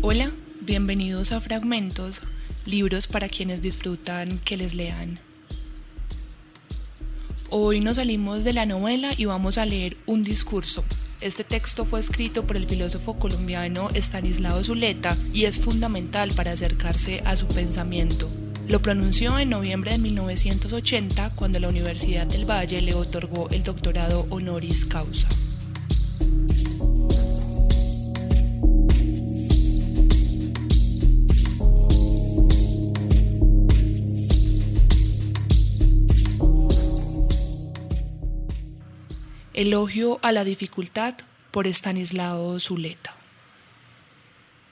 Hola, bienvenidos a Fragmentos, libros para quienes disfrutan que les lean. Hoy nos salimos de la novela y vamos a leer un discurso. Este texto fue escrito por el filósofo colombiano Stanislao Zuleta y es fundamental para acercarse a su pensamiento. Lo pronunció en noviembre de 1980 cuando la Universidad del Valle le otorgó el doctorado honoris causa. Elogio a la dificultad por Estanislao Zuleta.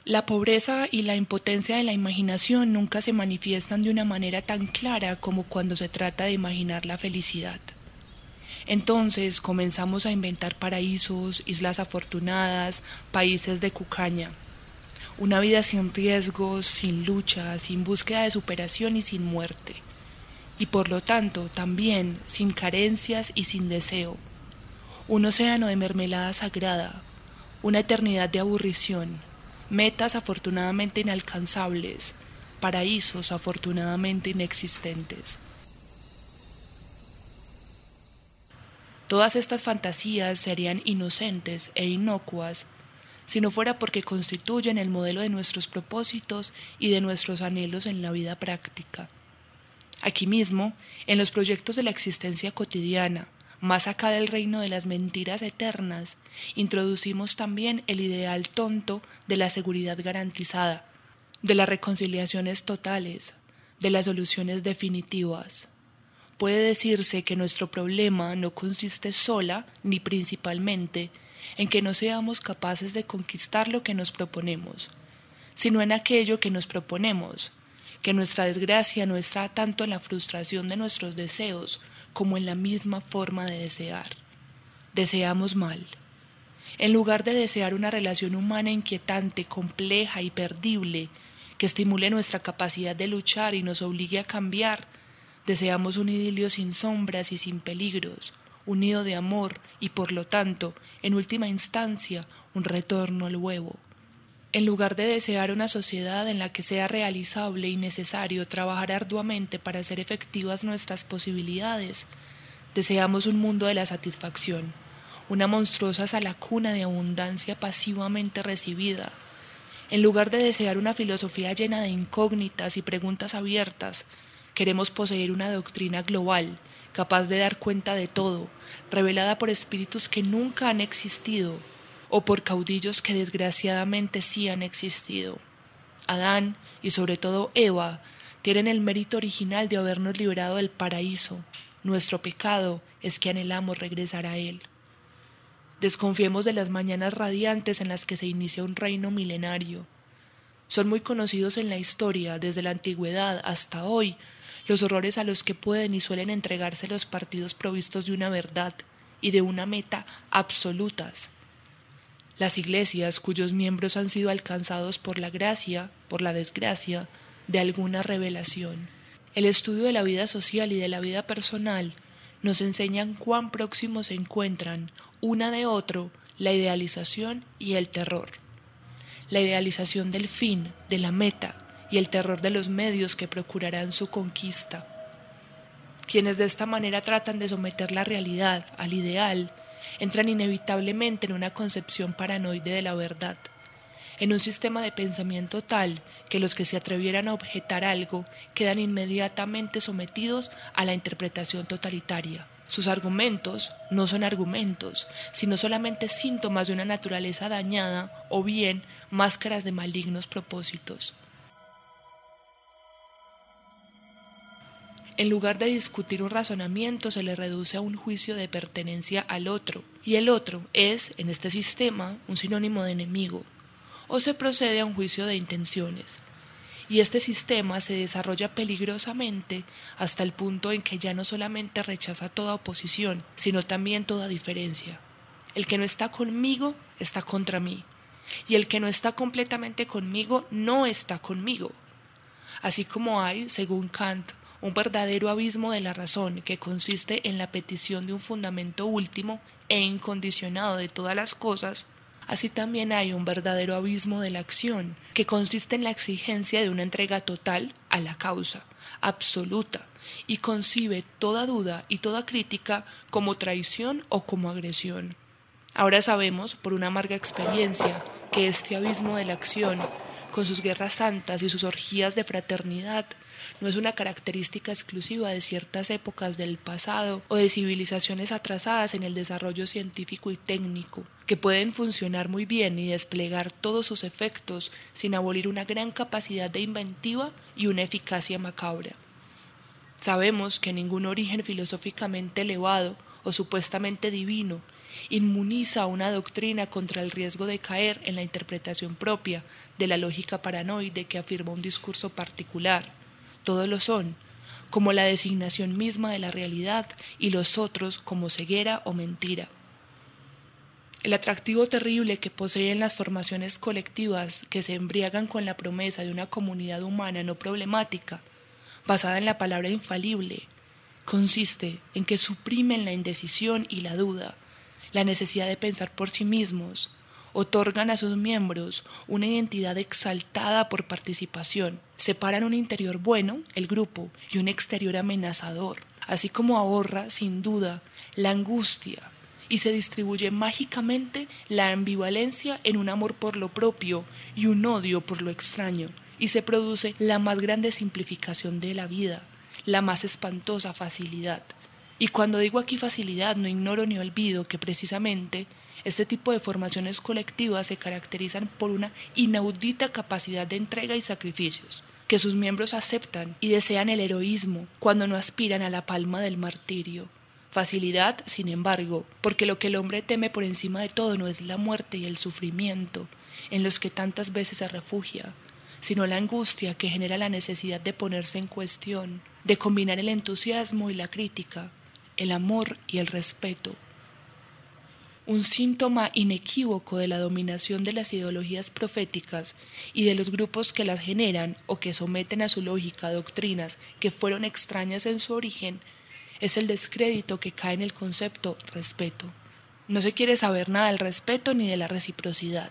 La pobreza y la impotencia de la imaginación nunca se manifiestan de una manera tan clara como cuando se trata de imaginar la felicidad. Entonces comenzamos a inventar paraísos, islas afortunadas, países de cucaña. Una vida sin riesgos, sin lucha, sin búsqueda de superación y sin muerte. Y por lo tanto también sin carencias y sin deseo un océano de mermelada sagrada, una eternidad de aburrición, metas afortunadamente inalcanzables, paraísos afortunadamente inexistentes. Todas estas fantasías serían inocentes e inocuas si no fuera porque constituyen el modelo de nuestros propósitos y de nuestros anhelos en la vida práctica. Aquí mismo, en los proyectos de la existencia cotidiana, más acá del reino de las mentiras eternas, introducimos también el ideal tonto de la seguridad garantizada, de las reconciliaciones totales, de las soluciones definitivas. Puede decirse que nuestro problema no consiste sola ni principalmente en que no seamos capaces de conquistar lo que nos proponemos, sino en aquello que nos proponemos, que nuestra desgracia no está tanto en la frustración de nuestros deseos como en la misma forma de desear. Deseamos mal. En lugar de desear una relación humana inquietante, compleja y perdible, que estimule nuestra capacidad de luchar y nos obligue a cambiar, deseamos un idilio sin sombras y sin peligros, un nido de amor y por lo tanto, en última instancia, un retorno al huevo. En lugar de desear una sociedad en la que sea realizable y necesario trabajar arduamente para hacer efectivas nuestras posibilidades, deseamos un mundo de la satisfacción, una monstruosa salacuna de abundancia pasivamente recibida. En lugar de desear una filosofía llena de incógnitas y preguntas abiertas, queremos poseer una doctrina global, capaz de dar cuenta de todo, revelada por espíritus que nunca han existido o por caudillos que desgraciadamente sí han existido. Adán y sobre todo Eva tienen el mérito original de habernos liberado del paraíso. Nuestro pecado es que anhelamos regresar a él. Desconfiemos de las mañanas radiantes en las que se inicia un reino milenario. Son muy conocidos en la historia, desde la antigüedad hasta hoy, los horrores a los que pueden y suelen entregarse los partidos provistos de una verdad y de una meta absolutas las iglesias cuyos miembros han sido alcanzados por la gracia, por la desgracia, de alguna revelación. El estudio de la vida social y de la vida personal nos enseñan cuán próximos se encuentran una de otro la idealización y el terror. La idealización del fin, de la meta, y el terror de los medios que procurarán su conquista. Quienes de esta manera tratan de someter la realidad al ideal entran inevitablemente en una concepción paranoide de la verdad, en un sistema de pensamiento tal que los que se atrevieran a objetar algo quedan inmediatamente sometidos a la interpretación totalitaria. Sus argumentos no son argumentos, sino solamente síntomas de una naturaleza dañada o bien máscaras de malignos propósitos. En lugar de discutir un razonamiento, se le reduce a un juicio de pertenencia al otro, y el otro es, en este sistema, un sinónimo de enemigo, o se procede a un juicio de intenciones. Y este sistema se desarrolla peligrosamente hasta el punto en que ya no solamente rechaza toda oposición, sino también toda diferencia. El que no está conmigo está contra mí, y el que no está completamente conmigo no está conmigo. Así como hay, según Kant, un verdadero abismo de la razón que consiste en la petición de un fundamento último e incondicionado de todas las cosas, así también hay un verdadero abismo de la acción, que consiste en la exigencia de una entrega total a la causa, absoluta, y concibe toda duda y toda crítica como traición o como agresión. Ahora sabemos, por una amarga experiencia, que este abismo de la acción, con sus guerras santas y sus orgías de fraternidad, no es una característica exclusiva de ciertas épocas del pasado o de civilizaciones atrasadas en el desarrollo científico y técnico, que pueden funcionar muy bien y desplegar todos sus efectos sin abolir una gran capacidad de inventiva y una eficacia macabra. Sabemos que ningún origen filosóficamente elevado o supuestamente divino inmuniza una doctrina contra el riesgo de caer en la interpretación propia de la lógica paranoide que afirma un discurso particular. Todos lo son, como la designación misma de la realidad y los otros como ceguera o mentira. El atractivo terrible que poseen las formaciones colectivas que se embriagan con la promesa de una comunidad humana no problemática, basada en la palabra infalible, consiste en que suprimen la indecisión y la duda, la necesidad de pensar por sí mismos, otorgan a sus miembros una identidad exaltada por participación, separan un interior bueno, el grupo, y un exterior amenazador, así como ahorra, sin duda, la angustia, y se distribuye mágicamente la ambivalencia en un amor por lo propio y un odio por lo extraño, y se produce la más grande simplificación de la vida, la más espantosa facilidad. Y cuando digo aquí facilidad, no ignoro ni olvido que precisamente este tipo de formaciones colectivas se caracterizan por una inaudita capacidad de entrega y sacrificios, que sus miembros aceptan y desean el heroísmo cuando no aspiran a la palma del martirio. Facilidad, sin embargo, porque lo que el hombre teme por encima de todo no es la muerte y el sufrimiento, en los que tantas veces se refugia, sino la angustia que genera la necesidad de ponerse en cuestión, de combinar el entusiasmo y la crítica, el amor y el respeto. Un síntoma inequívoco de la dominación de las ideologías proféticas y de los grupos que las generan o que someten a su lógica doctrinas que fueron extrañas en su origen es el descrédito que cae en el concepto respeto. No se quiere saber nada del respeto ni de la reciprocidad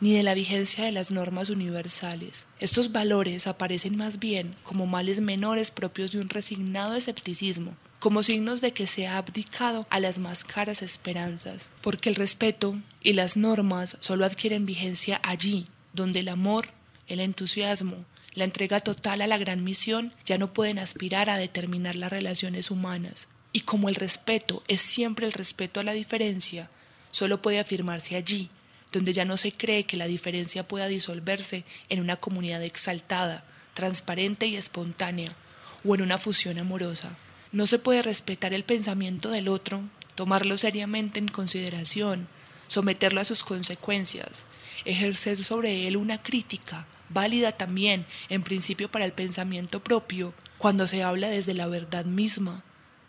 ni de la vigencia de las normas universales. Estos valores aparecen más bien como males menores propios de un resignado escepticismo, como signos de que se ha abdicado a las más caras esperanzas, porque el respeto y las normas solo adquieren vigencia allí, donde el amor, el entusiasmo, la entrega total a la gran misión ya no pueden aspirar a determinar las relaciones humanas. Y como el respeto es siempre el respeto a la diferencia, solo puede afirmarse allí, donde ya no se cree que la diferencia pueda disolverse en una comunidad exaltada, transparente y espontánea, o en una fusión amorosa. No se puede respetar el pensamiento del otro, tomarlo seriamente en consideración, someterlo a sus consecuencias, ejercer sobre él una crítica, válida también, en principio para el pensamiento propio, cuando se habla desde la verdad misma,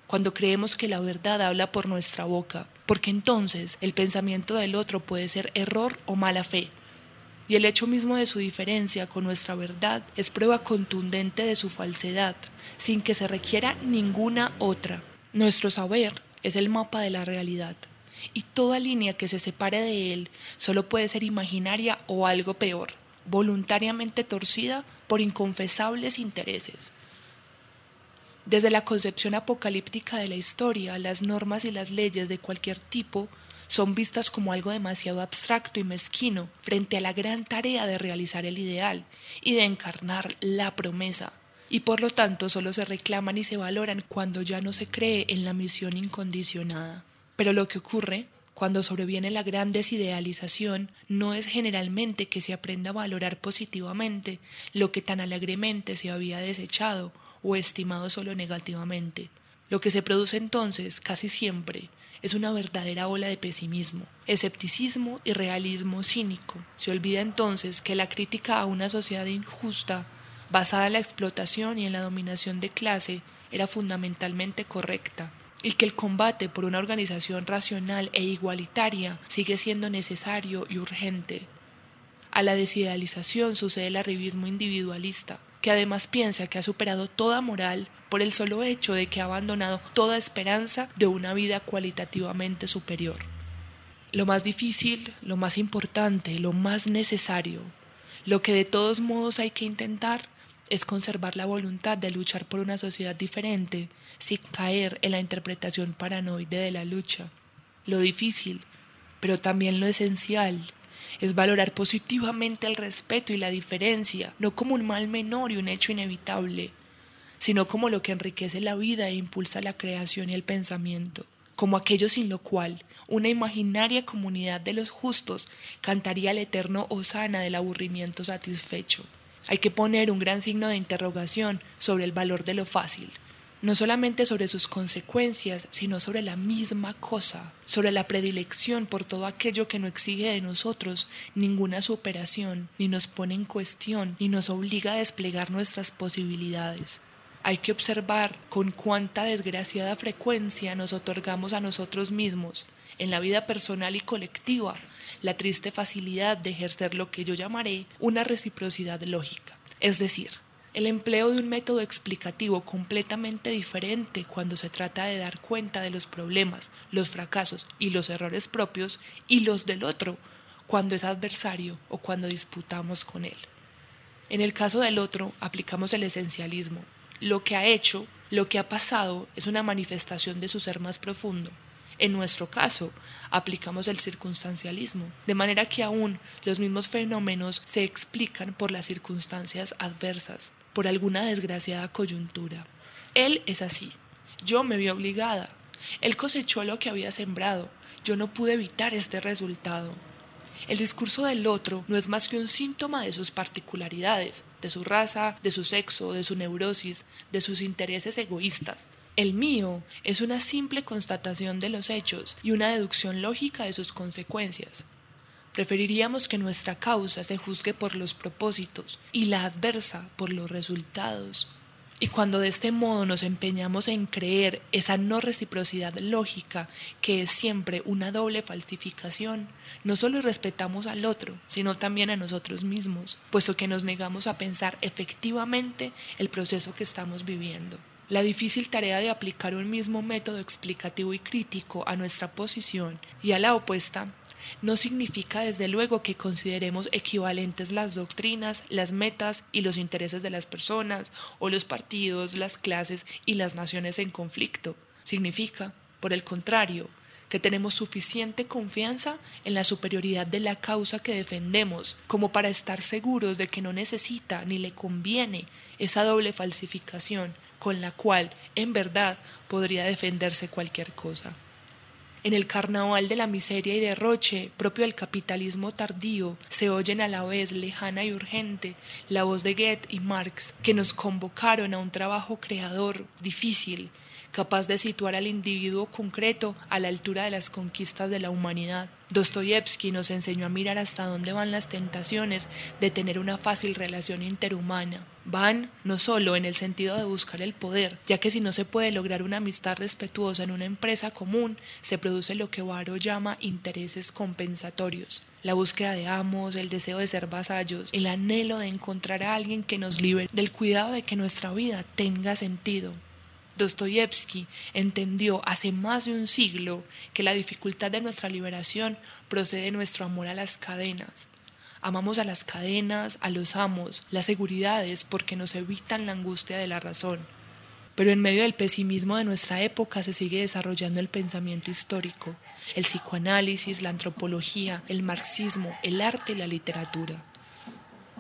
cuando creemos que la verdad habla por nuestra boca, porque entonces el pensamiento del otro puede ser error o mala fe. Y el hecho mismo de su diferencia con nuestra verdad es prueba contundente de su falsedad, sin que se requiera ninguna otra. Nuestro saber es el mapa de la realidad, y toda línea que se separe de él solo puede ser imaginaria o algo peor, voluntariamente torcida por inconfesables intereses. Desde la concepción apocalíptica de la historia, las normas y las leyes de cualquier tipo son vistas como algo demasiado abstracto y mezquino frente a la gran tarea de realizar el ideal y de encarnar la promesa, y por lo tanto solo se reclaman y se valoran cuando ya no se cree en la misión incondicionada. Pero lo que ocurre cuando sobreviene la gran desidealización, no es generalmente que se aprenda a valorar positivamente lo que tan alegremente se había desechado o estimado solo negativamente. Lo que se produce entonces, casi siempre, es una verdadera ola de pesimismo, escepticismo y realismo cínico. Se olvida entonces que la crítica a una sociedad injusta, basada en la explotación y en la dominación de clase, era fundamentalmente correcta, y que el combate por una organización racional e igualitaria sigue siendo necesario y urgente. A la desidealización sucede el arribismo individualista, que además piensa que ha superado toda moral por el solo hecho de que ha abandonado toda esperanza de una vida cualitativamente superior. Lo más difícil, lo más importante, lo más necesario, lo que de todos modos hay que intentar es conservar la voluntad de luchar por una sociedad diferente sin caer en la interpretación paranoide de la lucha. Lo difícil, pero también lo esencial, es valorar positivamente el respeto y la diferencia, no como un mal menor y un hecho inevitable, sino como lo que enriquece la vida e impulsa la creación y el pensamiento, como aquello sin lo cual una imaginaria comunidad de los justos cantaría el eterno hosana del aburrimiento satisfecho. Hay que poner un gran signo de interrogación sobre el valor de lo fácil, no solamente sobre sus consecuencias, sino sobre la misma cosa, sobre la predilección por todo aquello que no exige de nosotros ninguna superación, ni nos pone en cuestión, ni nos obliga a desplegar nuestras posibilidades. Hay que observar con cuánta desgraciada frecuencia nos otorgamos a nosotros mismos, en la vida personal y colectiva, la triste facilidad de ejercer lo que yo llamaré una reciprocidad lógica, es decir, el empleo de un método explicativo completamente diferente cuando se trata de dar cuenta de los problemas, los fracasos y los errores propios y los del otro cuando es adversario o cuando disputamos con él. En el caso del otro, aplicamos el esencialismo. Lo que ha hecho, lo que ha pasado, es una manifestación de su ser más profundo. En nuestro caso, aplicamos el circunstancialismo, de manera que aún los mismos fenómenos se explican por las circunstancias adversas por alguna desgraciada coyuntura. Él es así. Yo me vi obligada. Él cosechó lo que había sembrado. Yo no pude evitar este resultado. El discurso del otro no es más que un síntoma de sus particularidades, de su raza, de su sexo, de su neurosis, de sus intereses egoístas. El mío es una simple constatación de los hechos y una deducción lógica de sus consecuencias. Preferiríamos que nuestra causa se juzgue por los propósitos y la adversa por los resultados. Y cuando de este modo nos empeñamos en creer esa no reciprocidad lógica, que es siempre una doble falsificación, no solo respetamos al otro, sino también a nosotros mismos, puesto que nos negamos a pensar efectivamente el proceso que estamos viviendo. La difícil tarea de aplicar un mismo método explicativo y crítico a nuestra posición y a la opuesta no significa desde luego que consideremos equivalentes las doctrinas, las metas y los intereses de las personas o los partidos, las clases y las naciones en conflicto. Significa, por el contrario, que tenemos suficiente confianza en la superioridad de la causa que defendemos como para estar seguros de que no necesita ni le conviene esa doble falsificación con la cual en verdad podría defenderse cualquier cosa. En el carnaval de la miseria y derroche propio del capitalismo tardío se oyen a la vez lejana y urgente la voz de Goethe y Marx que nos convocaron a un trabajo creador difícil, capaz de situar al individuo concreto a la altura de las conquistas de la humanidad. Dostoyevsky nos enseñó a mirar hasta dónde van las tentaciones de tener una fácil relación interhumana. Van no solo en el sentido de buscar el poder, ya que si no se puede lograr una amistad respetuosa en una empresa común, se produce lo que Baro llama intereses compensatorios. La búsqueda de amos, el deseo de ser vasallos, el anhelo de encontrar a alguien que nos libere del cuidado de que nuestra vida tenga sentido. Dostoyevsky entendió hace más de un siglo que la dificultad de nuestra liberación procede de nuestro amor a las cadenas. Amamos a las cadenas, a los amos, las seguridades, porque nos evitan la angustia de la razón. Pero en medio del pesimismo de nuestra época se sigue desarrollando el pensamiento histórico, el psicoanálisis, la antropología, el marxismo, el arte y la literatura.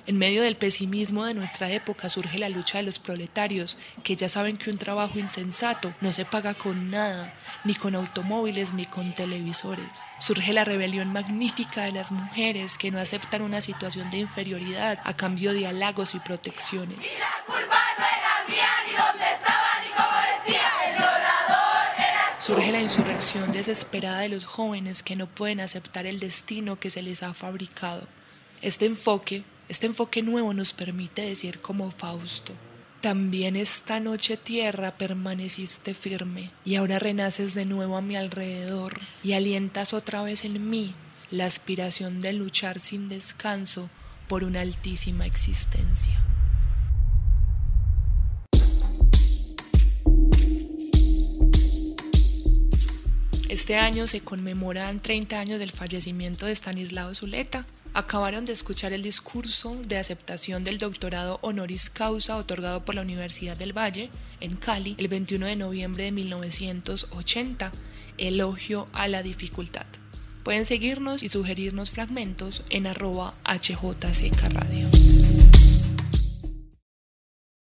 En medio del pesimismo de nuestra época surge la lucha de los proletarios, que ya saben que un trabajo insensato no se paga con nada, ni con automóviles ni con televisores. Surge la rebelión magnífica de las mujeres que no aceptan una situación de inferioridad a cambio de halagos y protecciones. Surge la insurrección desesperada de los jóvenes que no pueden aceptar el destino que se les ha fabricado. Este enfoque este enfoque nuevo nos permite decir como Fausto, también esta noche tierra permaneciste firme y ahora renaces de nuevo a mi alrededor y alientas otra vez en mí la aspiración de luchar sin descanso por una altísima existencia. Este año se conmemoran 30 años del fallecimiento de Stanislao Zuleta. Acabaron de escuchar el discurso de aceptación del doctorado honoris causa otorgado por la Universidad del Valle en Cali el 21 de noviembre de 1980, elogio a la dificultad. Pueden seguirnos y sugerirnos fragmentos en arroba HJCK Radio.